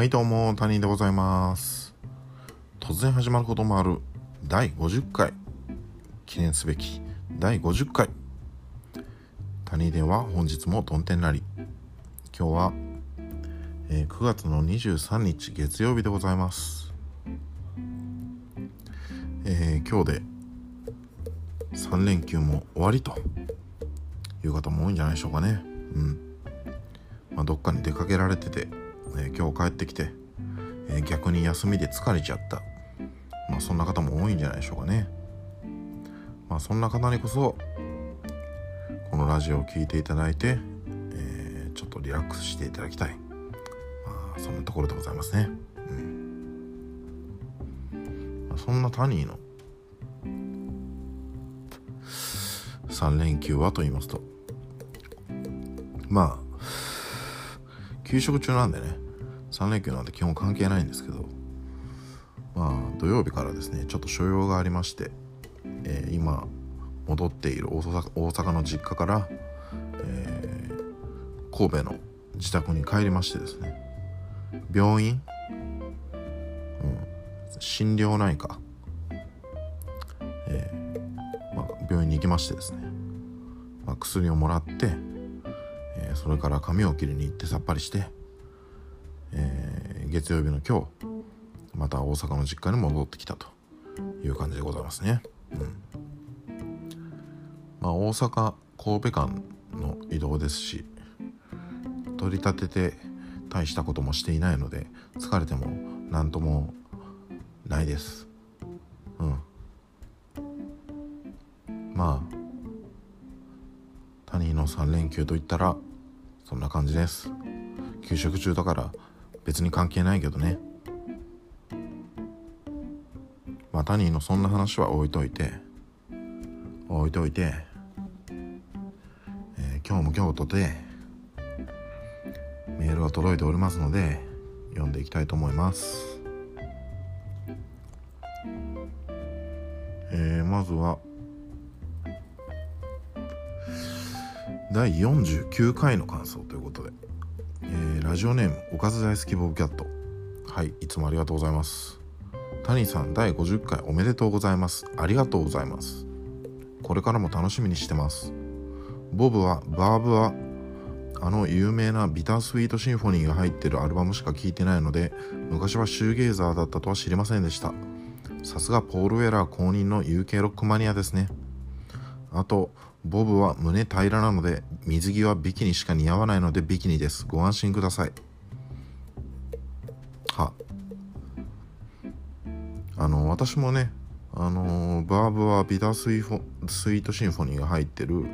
はいどうも谷でございます。突然始まることもある第50回。記念すべき第50回。谷では本日もどん天なり。今日は、えー、9月の23日月曜日でございます。えー、今日で3連休も終わりという方も多いんじゃないでしょうかね。うん。まあ、どっかに出かけられてて、えー、今日帰ってきて、えー、逆に休みで疲れちゃった、まあ、そんな方も多いんじゃないでしょうかね。まあ、そんな方にこそこのラジオを聴いていただいて、えー、ちょっとリラックスしていただきたい、まあ、そんなところでございますね。うんまあ、そんなタニーの3連休はと言いますとまあ休職中なんでね。3連休なんて基本関係ないんですけど。まあ土曜日からですねちょっと所用がありまして、えー、今戻っている大阪の実家から、えー、神戸の自宅に帰りましてですね。病院、うん、心療内科、えーまあ、病院に行きましてですね、まあ、薬をもらってそれから髪を切りに行ってさっぱりして、えー、月曜日の今日また大阪の実家に戻ってきたという感じでございますね。うんまあ、大阪神戸間の移動ですし取り立てて大したこともしていないので疲れても何ともないです。うん。まあ他人の3連休といったらそんな感じです。給食中だから別に関係ないけどね。まあタニーのそんな話は置いといて置いといて、えー、今日も京都でメールが届いておりますので読んでいきたいと思います。えー、まずは第49回の感想ということで、えー、ラジオネームおかず大好きボブキャットはいいつもありがとうございます。谷さん第50回おめでとうございます。ありがとうございます。これからも楽しみにしてます。ボブはバーブはあの有名なビタースイートシンフォニーが入ってるアルバムしか聴いてないので昔はシューゲイザーだったとは知りませんでした。さすがポール・ウェラー公認の UK ロックマニアですね。あとボブは胸平らなので水着はビキニしか似合わないのでビキニです。ご安心ください。は。あの私もねあのヴァーヴは Bitter Sweet Symphony が入ってる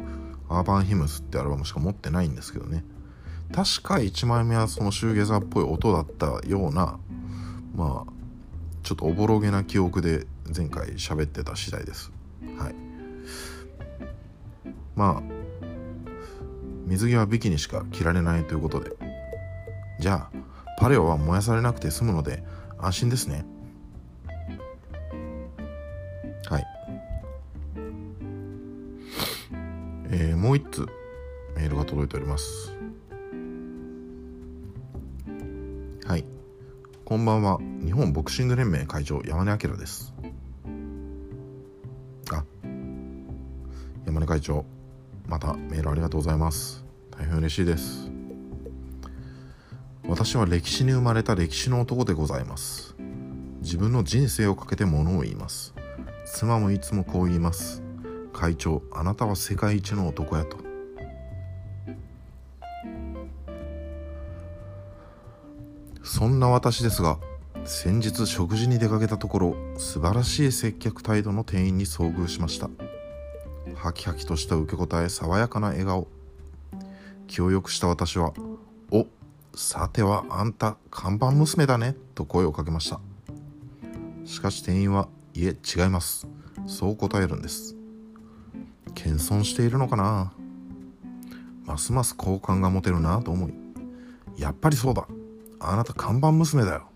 Urban Hymns ってアルバムしか持ってないんですけどね。確か1枚目はそのシューゲイザーっぽい音だったようなまあちょっとおぼろげな記憶で前回喋ってた次第です。はい。まあ水着はビキニしか着られないということで。じゃあパレオは燃やされなくて済むので安心ですね。はい。えー、もう一通メールが届いております。はい。こんばんは。日本ボクシング連盟会長山根明です。あ山根会長。またメールありがとうございます。大変嬉しいです。私は歴史に生まれた歴史の男でございます。自分の人生をかけてものを言います。妻もいつもこう言います。会長あなたは世界一の男やと。そんな私ですが先日食事に出かけたところ素晴らしい接客態度の店員に遭遇しました。ハキハキとした受け答え爽やかな笑顔。気をよくした私は「おさてはあんた看板娘だね」と声をかけました。しかし店員はいえ違います。そう答えるんです。謙遜しているのかな。ますます好感が持てるなと思い。やっぱりそうだ。あなた看板娘だよ。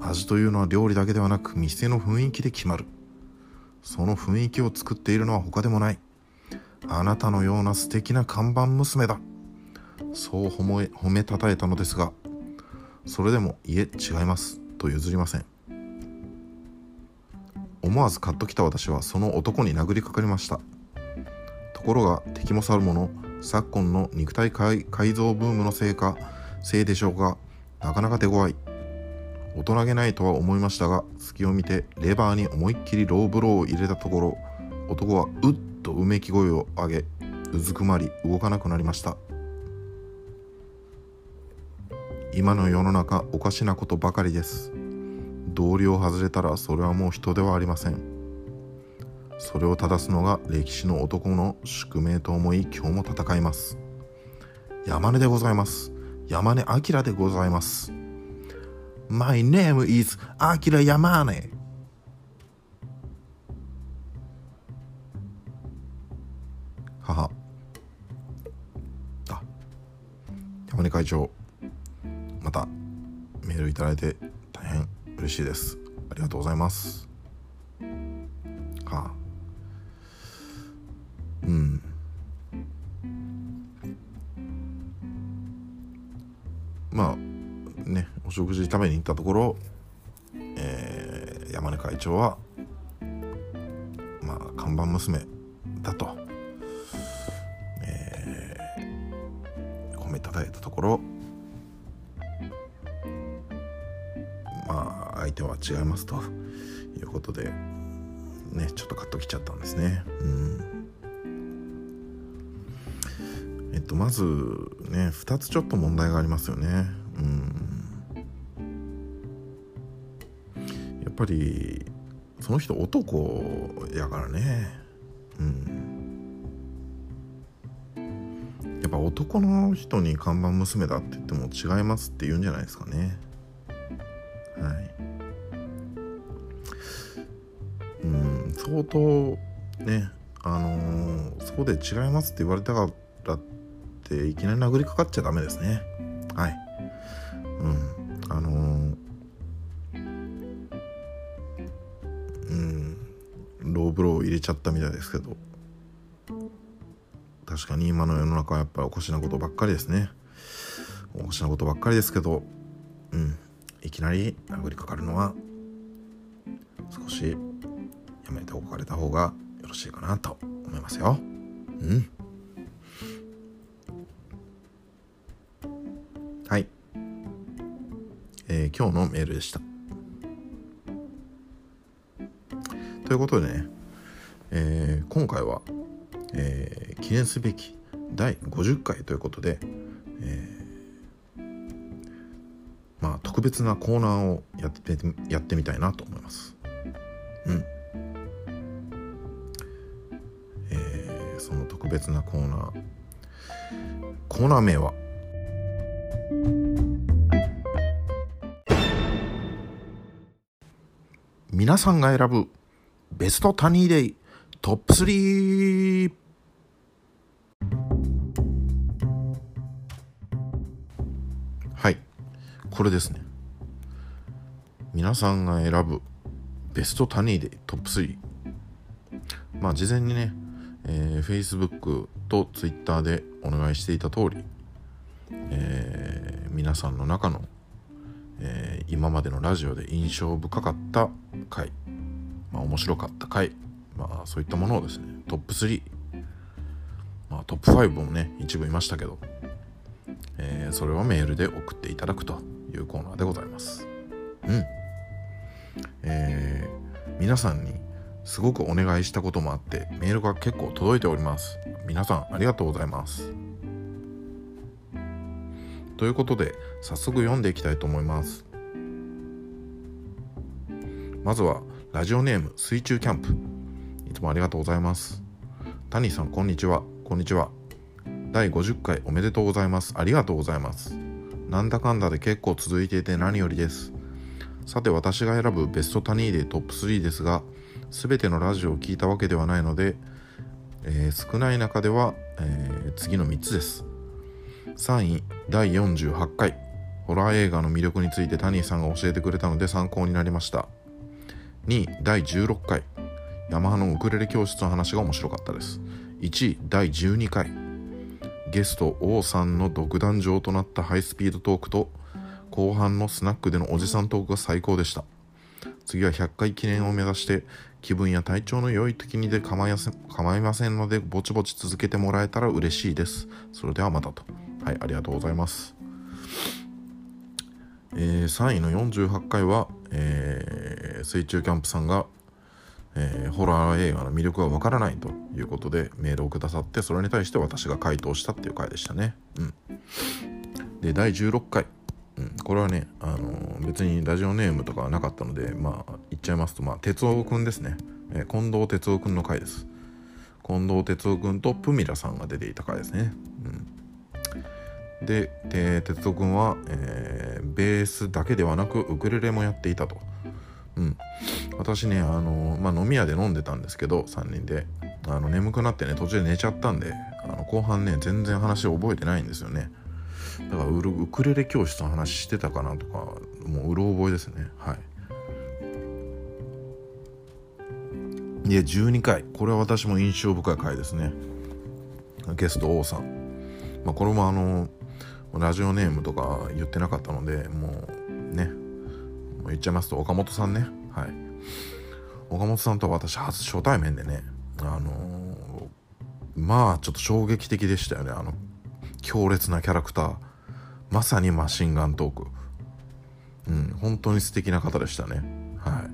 味というのは料理だけではなく店の雰囲気で決まる。その雰囲気を作っているのは他でもない。あなたのような素敵な看板娘だ。そう褒め褒めたたえたのですがそれでもいえ違いますと譲りません。思わずカッときた私はその男に殴りかかりました。ところが敵も去る者昨今の肉体改造ブームのせいかせいでしょうかなかなか手強い。大人げないとは思いましたが隙を見てレバーに思いっきりローブローを入れたところ男はうっとうめき声を上げうずくまり動かなくなりました。今の世の中おかしなことばかりです。道理を外れたらそれはもう人ではありません。それを正すのが歴史の男の宿命と思い今日も戦います。山根でございます。山根明でございます。My name is 明山根母。あ。山根会長。またメールいただいて大変嬉しいです。ありがとうございます。はあお食事食べに行ったところ、えー、山根会長はまあ看板娘だと、えー、褒めたたえたところまあ相手は違いますということでねちょっとカッときちゃったんですね。うん。えっとまずね2つちょっと問題がありますよね。うん。ぱりその人男やからね。うん。やっぱ男の人に看板娘だって言っても違いますって言うんじゃないですかね。はい。うん相当ねあのー、そこで違いますって言われたからっていきなり殴りかかっちゃダメですね。ーブロー入れちゃったみたいですけど確かに今の世の中はやっぱりおかしなことばっかりですねおかしなことばっかりですけどうんいきなり殴りかかるのは少しやめておかれた方がよろしいかなと思いますよ。うん。はい。えー、今日のメールでした。ということでね、えー、今回は、えー、記念すべき第50回ということで、えまあ特別なコーナーをやってやってみたいなと思います。うん。えー、その特別なコーナーコーナー名は？皆さんが選ぶベストタニーデイトップ3はい。これですね。皆さんが選ぶベストタニーデイトップ3まあ事前にね、えー、Facebook と Twitter でお願いしていた通り、えー、皆さんの中の、えー、今までのラジオで印象深かった回、まあ、面白かった回、まあ、そういったものをですねトップ3、まあ、トップ5もね一部いましたけど、えー、それをメールで送っていただくというコーナーでございます。うん。えー、皆さんにすごくお願いしたこともあってメールが結構届いております。皆さんありがとうございます。ということで早速読んでいきたいと思います。まずはラジオネーム水中キャンプ。つもありがとうございます。谷さんこんにちは。こんにちは。第50回おめでとうございます。ありがとうございます。なんだかんだで結構続いていて何よりです。さて私が選ぶベストタニーでトップ3ですが全てのラジオを聞いたわけではないので、えー、少ない中では、えー、次の3つです。3位第48回ホラー映画の魅力についてタニーさんが教えてくれたので参考になりました。2位第16回ヤマハのウクレレ教室の話が面白かったです。1位第12回。ゲスト王さんの独壇場となったハイスピードトークと後半のスナックでのおじさんトークが最高でした。次は100回記念を目指して気分や体調の良い時にで構いませんのでぼちぼち続けてもらえたら嬉しいです。それではまたと。はいありがとうございます。えー、3位の48回は、えー、水中キャンプさんが、えー、ホラー映画の魅力がわからないということでメールをくださってそれに対して私が回答したっていう回でしたね。うん、で第16回、うん、これはね、あのー、別にラジオネームとかはなかったのでまあ言っちゃいますと、まあ、哲夫くんですね、え近藤哲夫くんの回です。近藤哲夫くんとプミラさんが出ていた回ですね。うんで、哲人君は、えー、ベースだけではなくウクレレもやっていたと。うん、私ね、あのまあ、飲み屋で飲んでたんですけど3人で。あの眠くなってね途中で寝ちゃったんであの後半ね全然話を覚えてないんですよね。だからウウクレレ教室の話してたかなとかもううろ覚えですね。はい。で12回。これは私も印象深い回ですね。ゲスト王さん、まあ、これもあのラジオネームとか言ってなかったのでもうね。言っちゃいますと岡本さんね。はい。岡本さんと私初初対面でねあのー、まあちょっと衝撃的でしたよね。あの強烈なキャラクター。まさにマシンガントーク。うん本当に素敵な方でしたね。はい。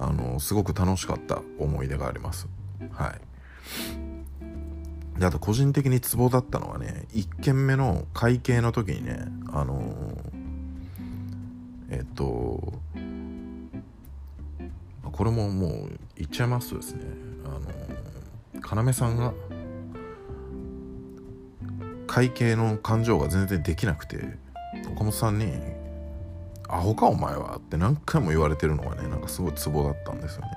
あの、すごく楽しかった思い出があります。はい。であと個人的にツボだったのはね1軒目の会計の時にねあのー、えっとこれももう言っちゃいますとですね。あの要さんが会計の感情が全然できなくて岡本さんに「アホかお前は」って何回も言われてるのがねなんかすごいツボだったんですよね、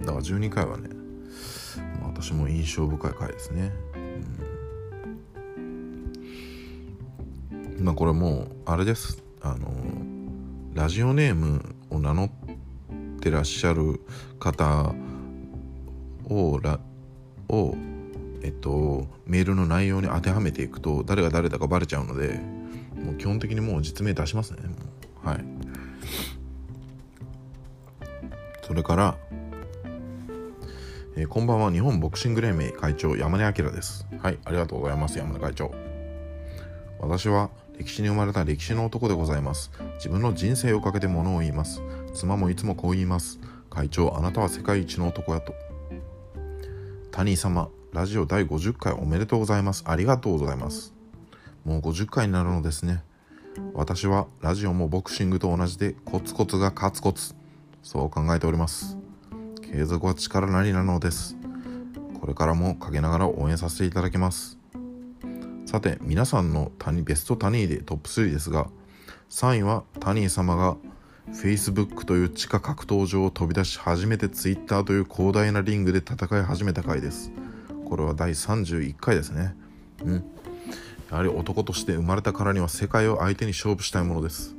うん、だから12回はね私も印象深い回ですね、うん、まあこれもうあれです。あのラジオネームを名乗ってらっしゃる方をらをえっとメールの内容に当てはめていくと誰が誰だかバレちゃうのでもう基本的にもう実名出しますね。はい。それからえー、こんばんは。日本ボクシング連盟会長山根明です。はい。ありがとうございます山根会長。私は歴史に生まれた歴史の男でございます。自分の人生をかけてものを言います。妻もいつもこう言います。会長あなたは世界一の男やと。谷様ラジオ第50回おめでとうございます。ありがとうございます。もう50回になるのですね。私はラジオもボクシングと同じでコツコツが勝つコツ。そう考えております。継続は力なりなのです。これからも陰ながら応援させていただきます。さて皆さんの谷ベストタニーでトップ3ですが3位はタニー様が Facebook という地下格闘場を飛び出し初めて Twitter という広大なリングで戦い始めた回です。これは第31回ですね。うん。やはり男として生まれたからには世界を相手に勝負したいものです。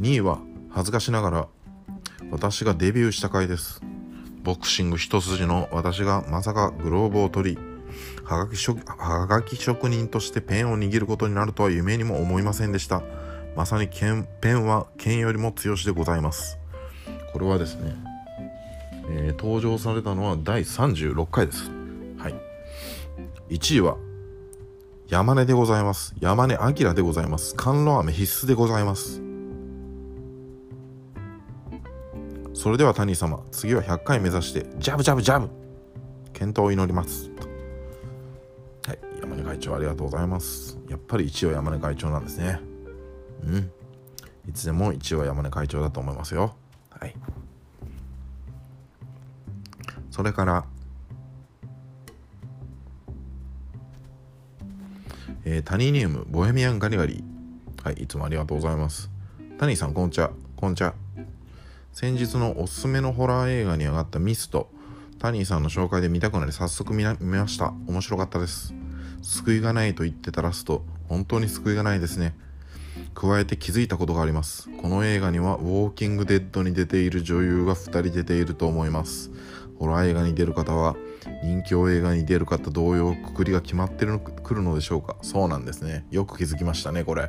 2位は恥ずかしながら私がデビューした回です。ボクシング一筋の私がまさかグローブを取りはがき職はがき職人としてペンを握ることになるとは夢にも思いませんでした。まさにペンは剣よりも強しでございます。これはですね、えー、登場されたのは第36回です。はい。1位は山根でございます。山根明でございます。甘露飴必須でございます。それでは谷様次は100回目指してジャブジャブジャブ。健闘を祈ります。会長ありがとうございます。やっぱり1位は山根会長なんですね。うん。いつでも1位は山根会長だと思いますよ。はい。それからえー、タニーネームボヘミアンガリガリ。はいいつもありがとうございます。タニーさんこんにちは。こんちは。先日のおすすめのホラー映画に上がったミストタニーさんの紹介で見たくなり早速見ました。面白かったです。救いがないと言ってたラスト本当に救いがないですね。加えて気づいたことがあります。この映画にはウォーキングデッドに出ている女優が2人出ていると思います。ホラー映画に出る方は人気映画に出る方同様くくりが決まってるくるのでしょうか。そうなんですね。よく気づきましたねこれ。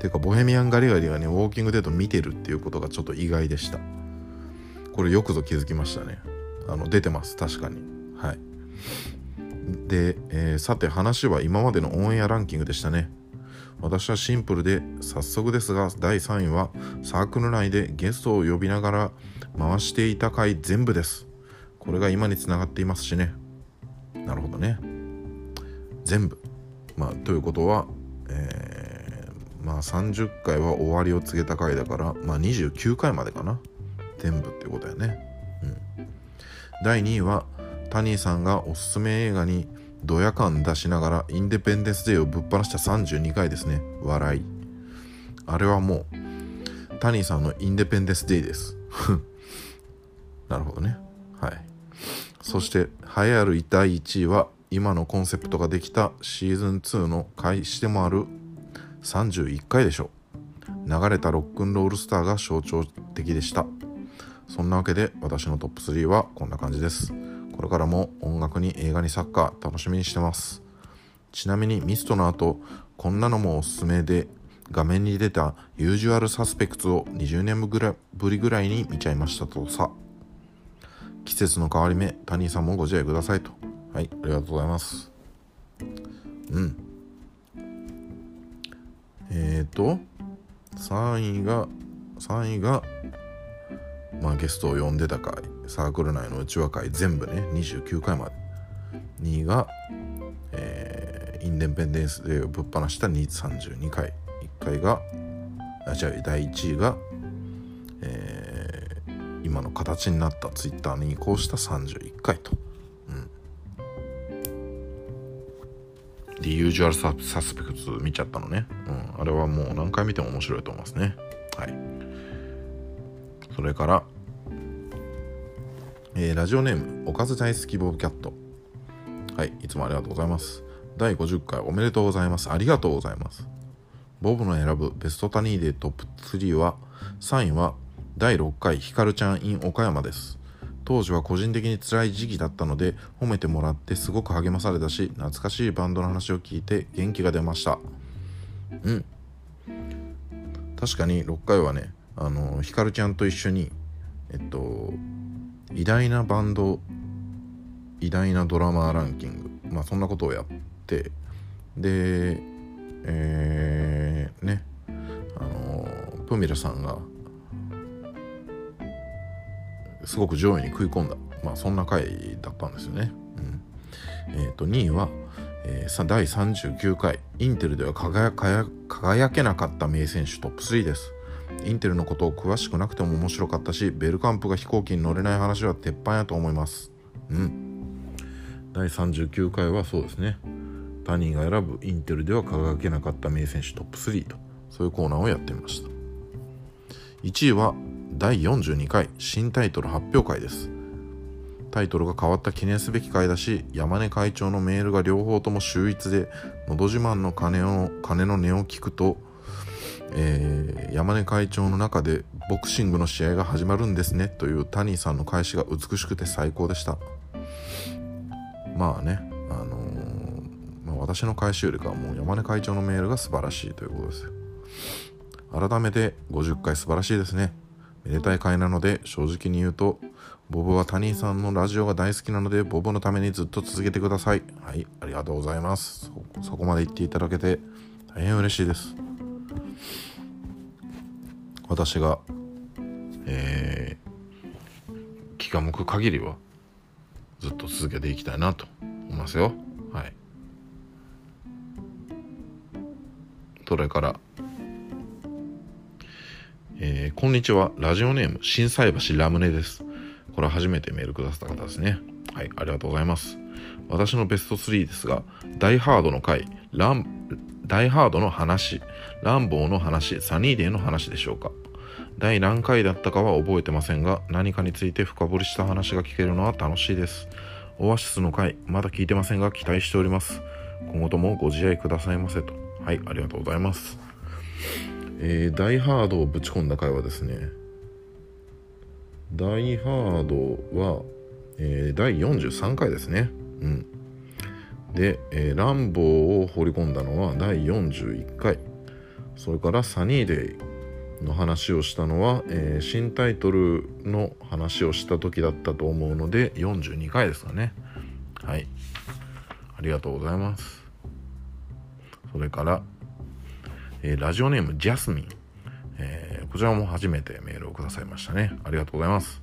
てかボヘミアン・ガリガリがねウォーキングデート見てるっていうことがちょっと意外でした。これよくぞ気づきましたね。あの出てます。確かに。はい。で、えー、さて話は今までのオンエアランキングでしたね。私はシンプルで早速ですが第3位はサークル内でゲストを呼びながら回していた回全部です。これが今につながっていますしね。なるほどね。全部。まあということは、えー、まあ30回は終わりを告げた回だからまあ29回までかな。全部っていうことだよね。うん。第2位はタニーさんがおすすめ映画にドヤ感出しながらインデペンデンスデーをぶっ放した32回ですね。笑い。あれはもうタニーさんのインデペンデンスデーです。なるほどね。はい。そして栄えある第1位は今のコンセプトができたシーズン2の開始でもある31回でしょう。流れたロックンロールスターが象徴的でした。そんなわけで私のトップ3はこんな感じです。これからも音楽に映画にサッカー楽しみにしてます。ちなみにミストの後こんなのもおすすめで画面に出たユージュアルサスペクツを20年ぶりぐらいに見ちゃいましたとさ。季節の変わり目タニーさんもご自愛くださいと。はいありがとうございます。うん。えっ、ー、と3位が3位がまあゲストを呼んでた回。サークル内のうちわ会全部ね29回まで2位が、えー、インデンペンデンスデーをぶっ放した32回1回があ違う第1位が、えー、今の形になったツイッターに移行した31回と。で、ユージュアルサスペクツ見ちゃったのね。うん。あれはもう何回見ても面白いと思いますね。はい。それから、えー、ラジオネーム、おかず大好きボブキャット。はい、いつもありがとうございます。第50回おめでとうございます。ありがとうございます。ボブの選ぶベストタニーデートップ3は、3位は第6回ヒカルちゃん in 岡山です。当時は個人的に辛い時期だったので褒めてもらってすごく励まされたし懐かしいバンドの話を聞いて元気が出ましたうん確かに6回はねあのヒカルちゃんと一緒に偉大なバンド偉大なドラマーランキングまあそんなことをやってでえー、ねあのプミラさんがすごく上位に食い込んだ、まあ、そんな回だったんですよね。うんえー、と2位は、えー、第39回インテルでは輝輝けなかった名選手トップ3です。インテルのことを詳しくなくても面白かったし、ベルカンプが飛行機に乗れない話は鉄板やと思います。うん。第39回はそうですね。他人が選ぶインテルでは輝けなかった名選手トップ3と、そういうコーナーをやってみました。1位は第42回新タイトル発表会です。タイトルが変わった記念すべき回だし、山根会長のメールが両方とも秀逸で、のど自慢の鐘を鐘の音を聞くと、えー、山根会長の中でボクシングの試合が始まるんですねというタニーさんの返しが美しくて最高でした。まあねあのー、まあ、私の返しよりかはもう山根会長のメールが素晴らしいということです改めて50回素晴らしいですね。めでたい回なので正直に言うとボブはタニーさんのラジオが大好きなのでボブのためにずっと続けてください。はいありがとうございます。そこまで言っていただけて大変嬉しいです。私が、えー、気が向く限りはずっと続けていきたいなと思いますよはいそれからえー、こんにちは。ラジオネーム、心斎橋ラムネです。これは初めてメールくださった方ですね。はい、ありがとうございます。私のベスト3ですが、ダイハードの回、ラン、ダイハードの話、ランボーの話、サニーデーの話でしょうか。第何回だったかは覚えてませんが、何かについて深掘りした話が聞けるのは楽しいです。オアシスの回、まだ聞いてませんが期待しております。今後ともご自愛くださいませと。はい、ありがとうございます。えー、ダイハードをぶち込んだ回はですね、ダイハードは、えー、第43回ですね。うん。で、えー、ランボーを放り込んだのは第41回。それからサニーデイの話をしたのは、えー、新タイトルの話をした時だったと思うので42回ですかね。はい。ありがとうございます。それから、えー、ラジオネームジャスミン、え、こちらも初めてメールをくださいましたね。ありがとうございます。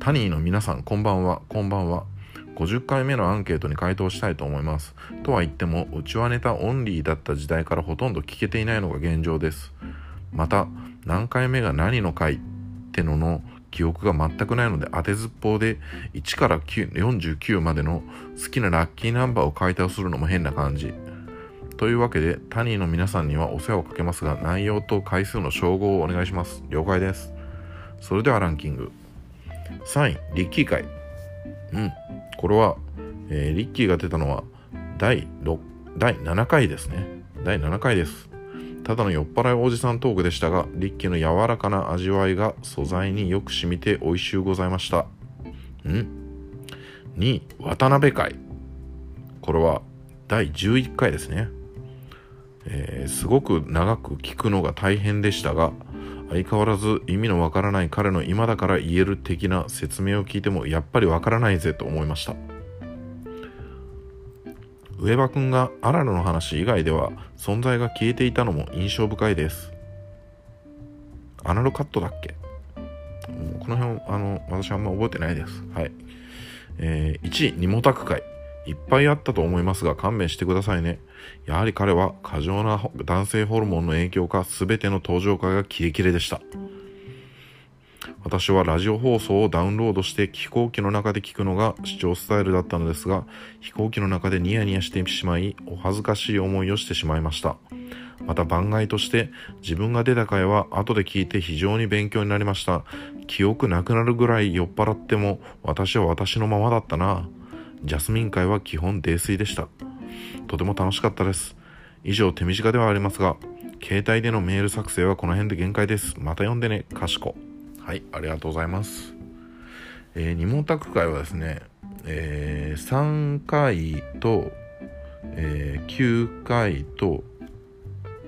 タニーの皆さんこんばんは。こんばんは。50回目のアンケートに回答したいと思います。とは言ってもうちはネタオンリーだった時代からほとんど聞けていないのが現状です。また何回目が何の回ってのの記憶が全くないので当てずっぽうで1から49までの好きなラッキーナンバーを解体するのも変な感じ。というわけでタニーの皆さんにはお世話をかけますが内容と回数の照合をお願いします。了解です。それではランキング。3位リッキー会。うん。これは、えー、リッキーが出たのは第6第7回ですね。第7回です。ただの酔っ払いおじさんトークでしたがリッキーの柔らかな味わいが素材によく染みて美味しゅうございました。ん？2渡辺会。これは第11回ですね、えー、すごく長く聞くのが大変でしたが相変わらず意味のわからない彼の今だから言える的な説明を聞いてもやっぱりわからないぜと思いました。上場君がアラルの話以外では存在が消えていたのも印象深いです。アナルカットだっけ？この辺あの私あんま覚えてないです。はい。えー、1位ニモタク会。いっぱいあったと思いますが勘弁してくださいね。やはり彼は過剰な男性ホルモンの影響か全ての登場回がキレキレでした。私はラジオ放送をダウンロードして飛行機の中で聞くのが視聴スタイルだったのですが飛行機の中でニヤニヤしてしまいお恥ずかしい思いをしてしまいました。また番外として自分が出た回は後で聞いて非常に勉強になりました。記憶なくなるぐらい酔っ払っても私は私のままだったな。ジャスミン会は基本泥酔でした。とても楽しかったです。以上手短ではありますが携帯でのメール作成はこの辺で限界です。また読んでねかしこ。はいありがとうございます。えー、二毛沢会はですね、えー、3回と、えー、9回と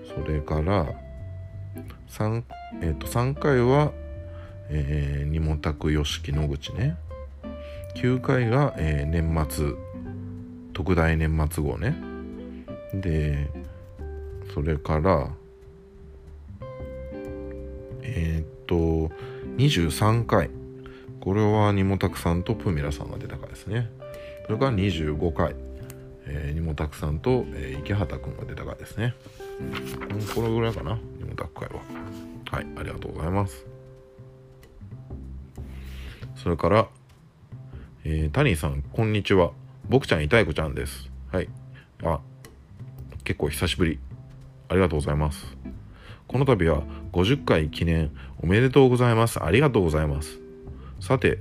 それから3、えー、と3回は、えー、二毛沢よしき野口ね。9回が、えー、年末特大年末号ね。でそれからえー、っと23回。これはニモタクさんとプミラさんが出た回ですね。それから25回、えー、ニモタクさんと、えー、池畑くんが出た回ですね、うん、これぐらいかな。ニモタク回は。はいありがとうございます。それからえー、タニーさん、こんにちは。僕ちゃん、いたいこちゃんです。はい。あ、結構久しぶり。ありがとうございます。この度は50回記念おめでとうございます。ありがとうございます。さて、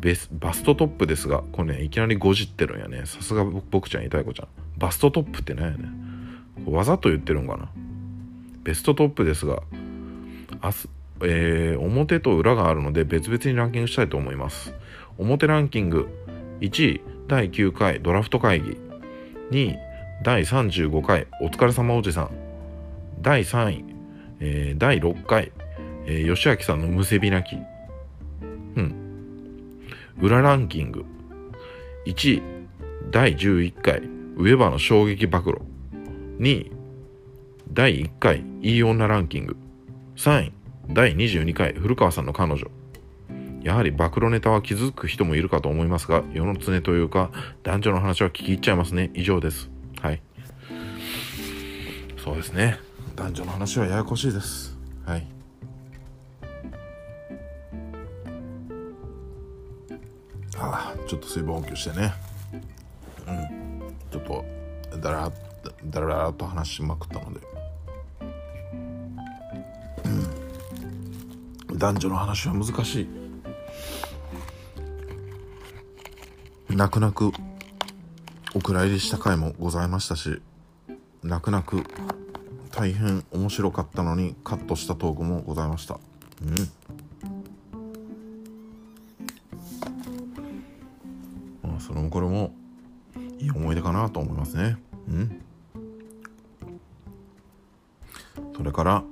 ベスバストトップですが、これね、いきなりごじってるんやね。さすが僕ちゃん、いたいこちゃん。バストトップって何やねわざと言ってるんかな。ベストトップですが、明日、えー、表と裏があるので別々にランキングしたいと思います。表ランキング1位第9回ドラフト会議2位第35回お疲れ様おじさん。第3位、えー、第6回、えー、吉明さんのむせび泣き。うん。裏ランキング。1位第11回ウェバーの衝撃暴露。2位第1回いい女ランキング。3位第22回古川さんの彼女。やはり暴露ネタは気づく人もいるかと思いますが、世の常というか、男女の話は聞き入っちゃいますね。以上です。はい。そうですね。男女の話はややこしいです。はい。ああ、ちょっと水分補給してね。うん。ちょっと、だらだらだらと話しまくったので。男女の話は難しい。泣く泣くお蔵入りした回もございましたし泣く泣く大変面白かったのにカットしたトークもございました。うん。まあそれもこれもいい思い出かなと思いますね。うん。それれから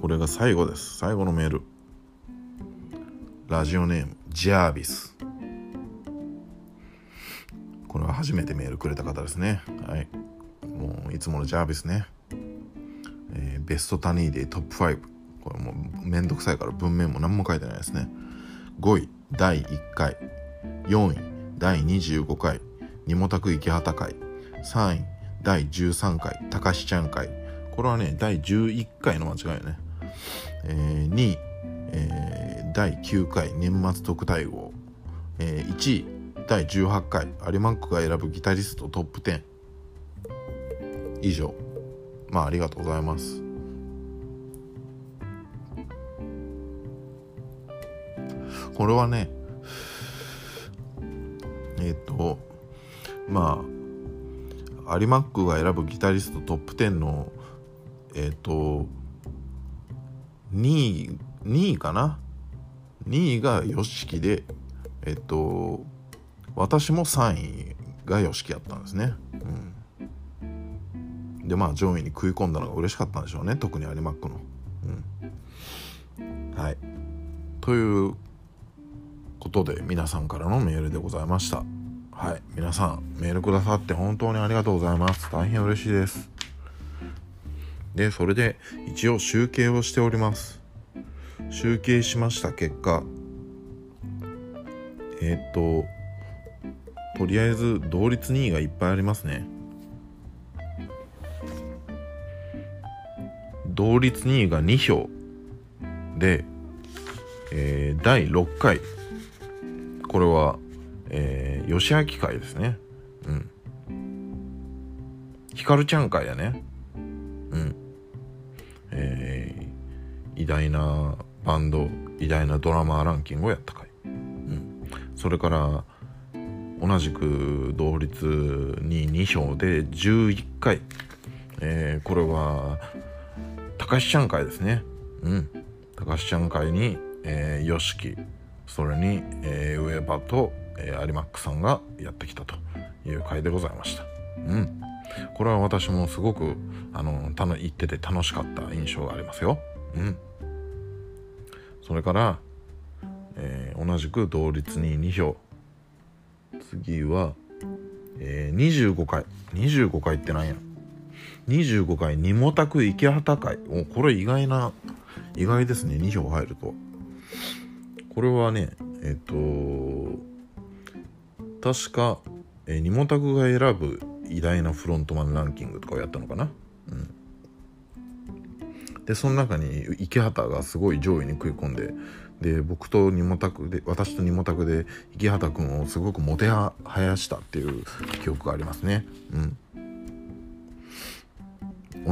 これが最後です。最後のメール。ラジオネームジャービス。初めてメールくれた方ですね。はい。もういつものジャービスね、えー、ベストタニーデートップ5これもうめんどくさいから文面も何も書いてないですね。5位第1回4位第25回にもたく池畑会3位第13回たかしちゃん会これはね第11回の間違いね、えー、2位、えー、第9回年末特待号、えー、1位第18回有馬区が選ぶギタリストトップ10以上。まあありがとうございます。これはねえっ、とまあ有馬区が選ぶギタリストトップ10のえっ、と2位2位かな？2位が YOSHIKI でえっ、と私も3位が YOSHIKI やったんですね、うん、でまあ上位に食い込んだのが嬉しかったんでしょうね。特に有馬区の、うん、はい。ということで皆さんからのメールでございました。はい。皆さんメールくださって本当にありがとうございます。大変嬉しいです。でそれで一応集計をしております。集計しました結果。えー、っととりあえず同率2位がいっぱいありますね同率2位が2票で、えー、第6回これは、えー、吉明会ですね。うん。ひかるちゃん会やね。うん。えー、偉大なバンド、偉大なドラマーランキングをやった回。うん。それから、同じく同率に2票で11回。えー、これは、たかしちゃん会ですね。うん。たかしちゃん会に、えー、よしき、それに、えー、ウェーバーと、えー、有マックさんがやってきたという回でございました。うん。これは私もすごく、あの、たの行ってて楽しかった印象がありますよ。うん。それから、えー、同じく同率に2票。次は、えー、25回。25回ってなんや ?25 回、にもたく池畑会。お、これ意外な、意外ですね。2票入ると。これはねえっ、と確か、えー、ニモタクが選ぶ偉大なフロントマンランキングとかをやったのかなうんでその中に池畑がすごい上位に食い込んでで僕とニモタクで私とニモタクで池畑君をすごくもてはやしたっていう記憶がありますね。うん。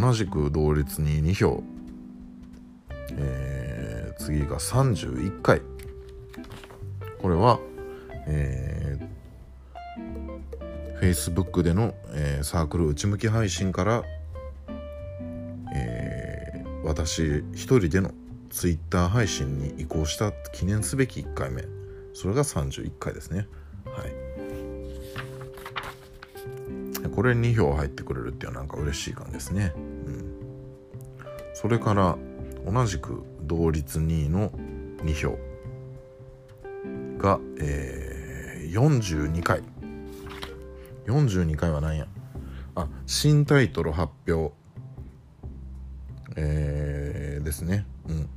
同じく同率に2票。えー、次が31回。これは、えー、Facebook での、えー、サークル内向き配信から、えー、私一人での Twitter 配信に移行した記念すべき1回目。それが31回ですね。はい。これ2票入ってくれるっていうのはなんか嬉しい感じですね。うん。それから同じく同率2位の2票が、えー、42回。42回は何や。あ新タイトル発表えー、ですね。うん。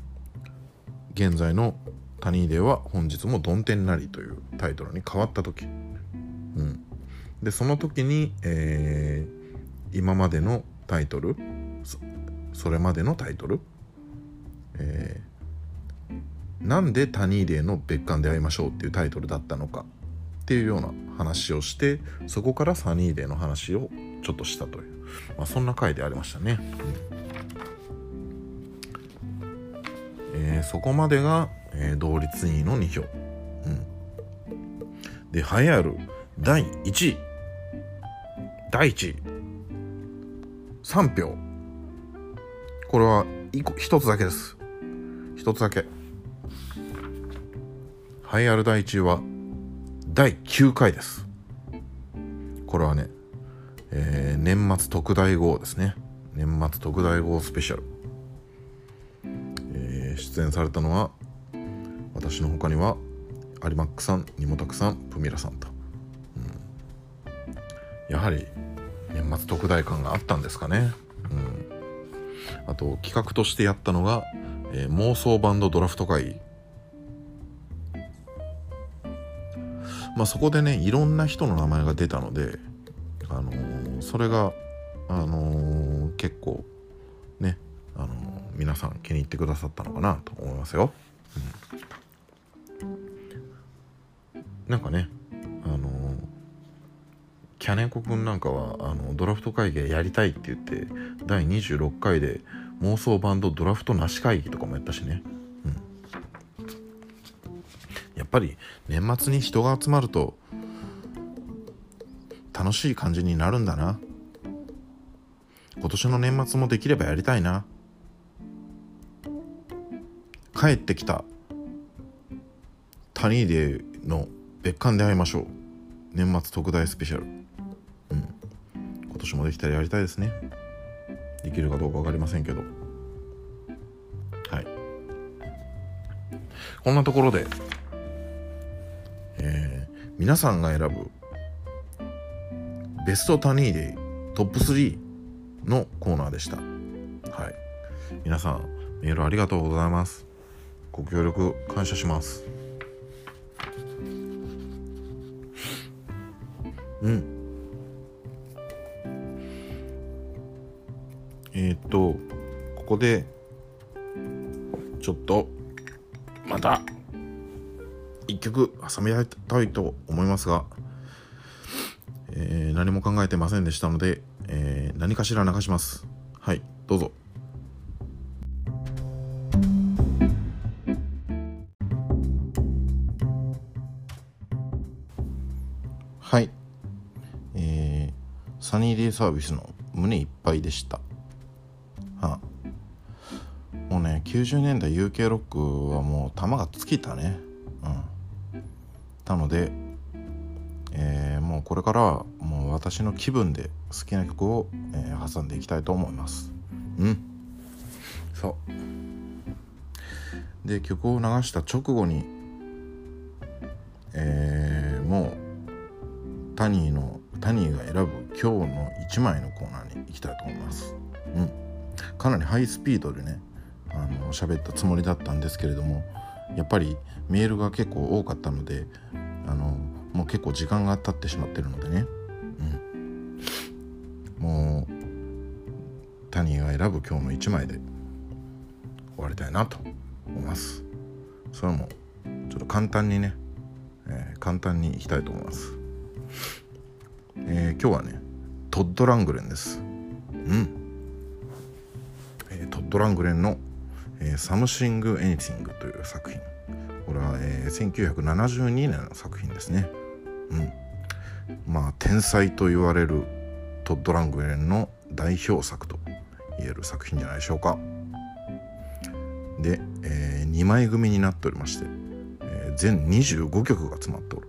現在の「タニーデー」は本日も「どん天なり」というタイトルに変わった時。うん。でその時に、えー、今までのタイトルそれまでのタイトル、えなんでタニーデーの別館で会いましょうっていうタイトルだったのか？っていうような話をしてそこからサニーデーの話をちょっとしたという、まあ、そんな回でありましたね、うん。えー、そこまでが、えー、同率2位の2票、うん、で栄えある第1位。第1位。3票。これは1つだけです。1つだけ。栄えある第1位は第9回です。これはね、えー、年末特大号ですね。年末特大号スペシャル。出演されたのは私の他には有マックさんニモタクさんプミラさんと、うん、やはり年末特大感があったんですかね、うん、あと企画としてやったのが、えー、妄想バンドドラフト会。まあそこでねいろんな人の名前が出たのであのー、それがあのー、結構ねあのー、皆さん気に入ってくださったのかなと思いますよ。うん、なんかねあのキャネコ君なんかはあのドラフト会議やりたいって言って第26回で妄想バンドドラフトなし会議とかもやったしね、うん、やっぱり年末に人が集まると楽しい感じになるんだな。今年の年末もできればやりたいな。帰ってきた。谷での別館で会いましょう。年末特大スペシャル。うん。今年もできたらやりたいですね。できるかどうか分かりませんけど。はい。こんなところで。えー、皆さんが選ぶ。ベストタニーデイトップ3のコーナーでした。はい。皆さんメールありがとうございます。ご協力感謝します。うん。えっ、とここでちょっとまた一曲挟みたいと思いますが、えー、何も考えてませんでしたので、えー、何かしら流します。サニーデイサービスの胸いっぱいでした。はあ、もうね、90年代 UK ロックはもう球が尽きたね。うん。なので、えー、もうこれからもう私の気分で好きな曲を、えー、挟んでいきたいと思います。うん。そう。で、曲を流した直後に、のコーナーに行きたいと思います。うん、かなりハイスピードでねあの喋ったつもりだったんですけれどもやっぱりメールが結構多かったのであのもう結構時間が経ってしまってるのでね、うん、もうタニーが選ぶ今日の1枚で終わりたいなと思います。それもちょっと簡単にね、えー、簡単にいきたいと思います。えー、今日はねトッド・ラングレンですうん、えー、トッド・ラングレンの「えー、 Something/Anything」という作品。これは、えー、1972年の作品ですね。うん。まあ天才と言われるトッド・ラングレンの代表作と言える作品じゃないでしょうか。で、えー、2枚組になっておりまして、えー、全25曲が詰まっておる。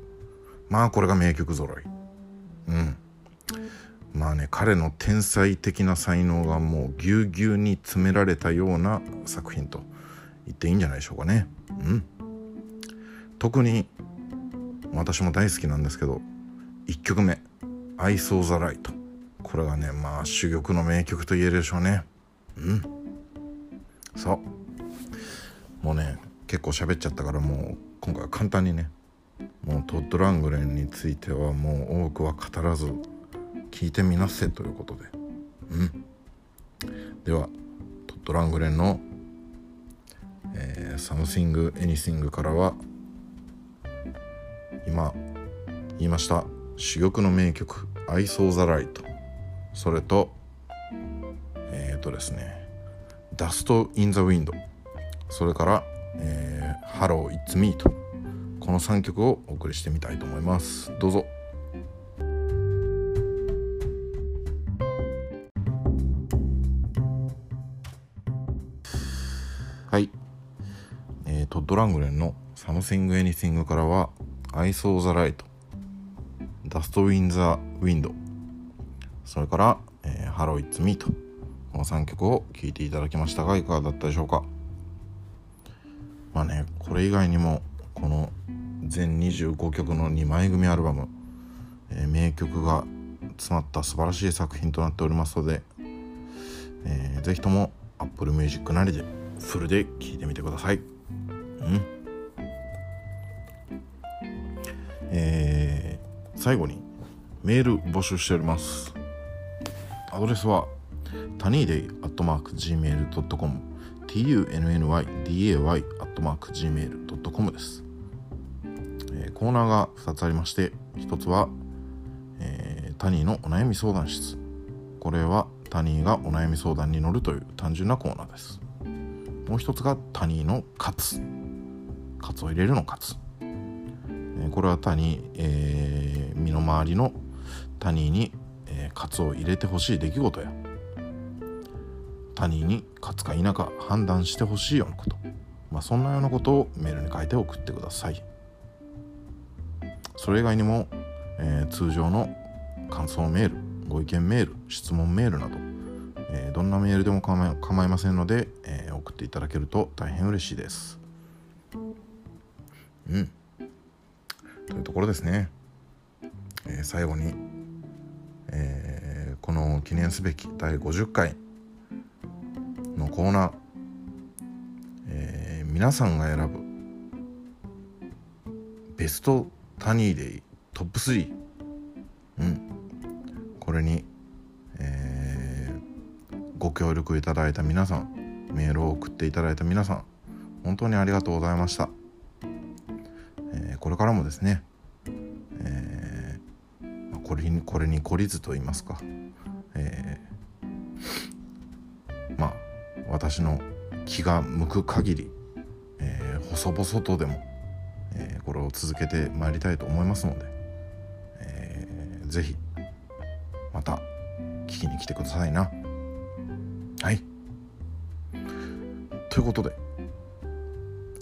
まあこれが名曲揃い。まあね彼の天才的な才能がもうぎゅうぎゅうに詰められたような作品と言っていいんじゃないでしょうかね。うん。特に私も大好きなんですけど1曲目「I saw the light」これがねまあ珠玉の名曲と言えるでしょうね。うん。そう。もうね結構喋っちゃったからもう今回は簡単にねもうトッド・ラングレンについてはもう多くは語らず。聞いてみなせということで。うん。ではトッド・ラングレンの「えー、Something Anything」からは今言いました珠玉の名曲「I Saw the Light」それとえっ、ー、とですね「Dust in the Wind」それから「えー、Hello It's Me」とこの3曲をお送りしてみたいと思います。どうぞ。トッド・ラングレンの「Something Anything」からは「I Saw the Light」「Dust in the Wind」それから「えー、Hello It's Me」とこの3曲を聴いていただきましたがいかがだったでしょうか？まあねこれ以外にもこの全25曲の2枚組アルバム、えー、名曲が詰まった素晴らしい作品となっておりますので、えー、ぜひとも Apple Music なりでフルで聴いてみてください。うん。えー、最後にメール募集しております。アドレスはタニーデイアットマーク Gmail.com tunnyday アットマーク Gmail.com です、えー、コーナーが2つありまして1つは、えー、タニーのお悩み相談室。これはタニーがお悩み相談に乗るという単純なコーナーです。もう一つがタニーのカツカツを入れるのカツ、え、これはタニー、えー、身の回りのタニーに、えー、カツを入れてほしい出来事や。他人に勝つか否か判断してほしいようなこと、まあ、そんなようなことをメールに書いて送ってください。それ以外にも、えー、通常の感想メールご意見メール質問メールなど、えー、どんなメールでも構いませんので、えー、送っていただけると大変嬉しいです。うん。というところですね、え最後に、えこの記念すべき第50回のコーナー、えー、皆さんが選ぶベストタニーデイトップ3うん。これに、えー、ご協力いただいた皆さんメールを送っていただいた皆さん本当にありがとうございました、からもですね、えー、これにこれに懲りずと言いますか、えー、まあ私の気が向く限り、えー、細々とでも、えー、これを続けてまいりたいと思いますので、えー、ぜひまた聞きに来てくださいな。はい。ということで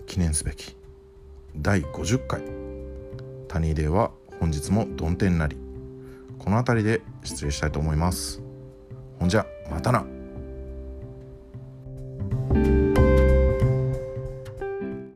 記念すべき第50回「タニーデー」は本日も曇天なりこの辺りで失礼したいと思います。ほんじゃまたな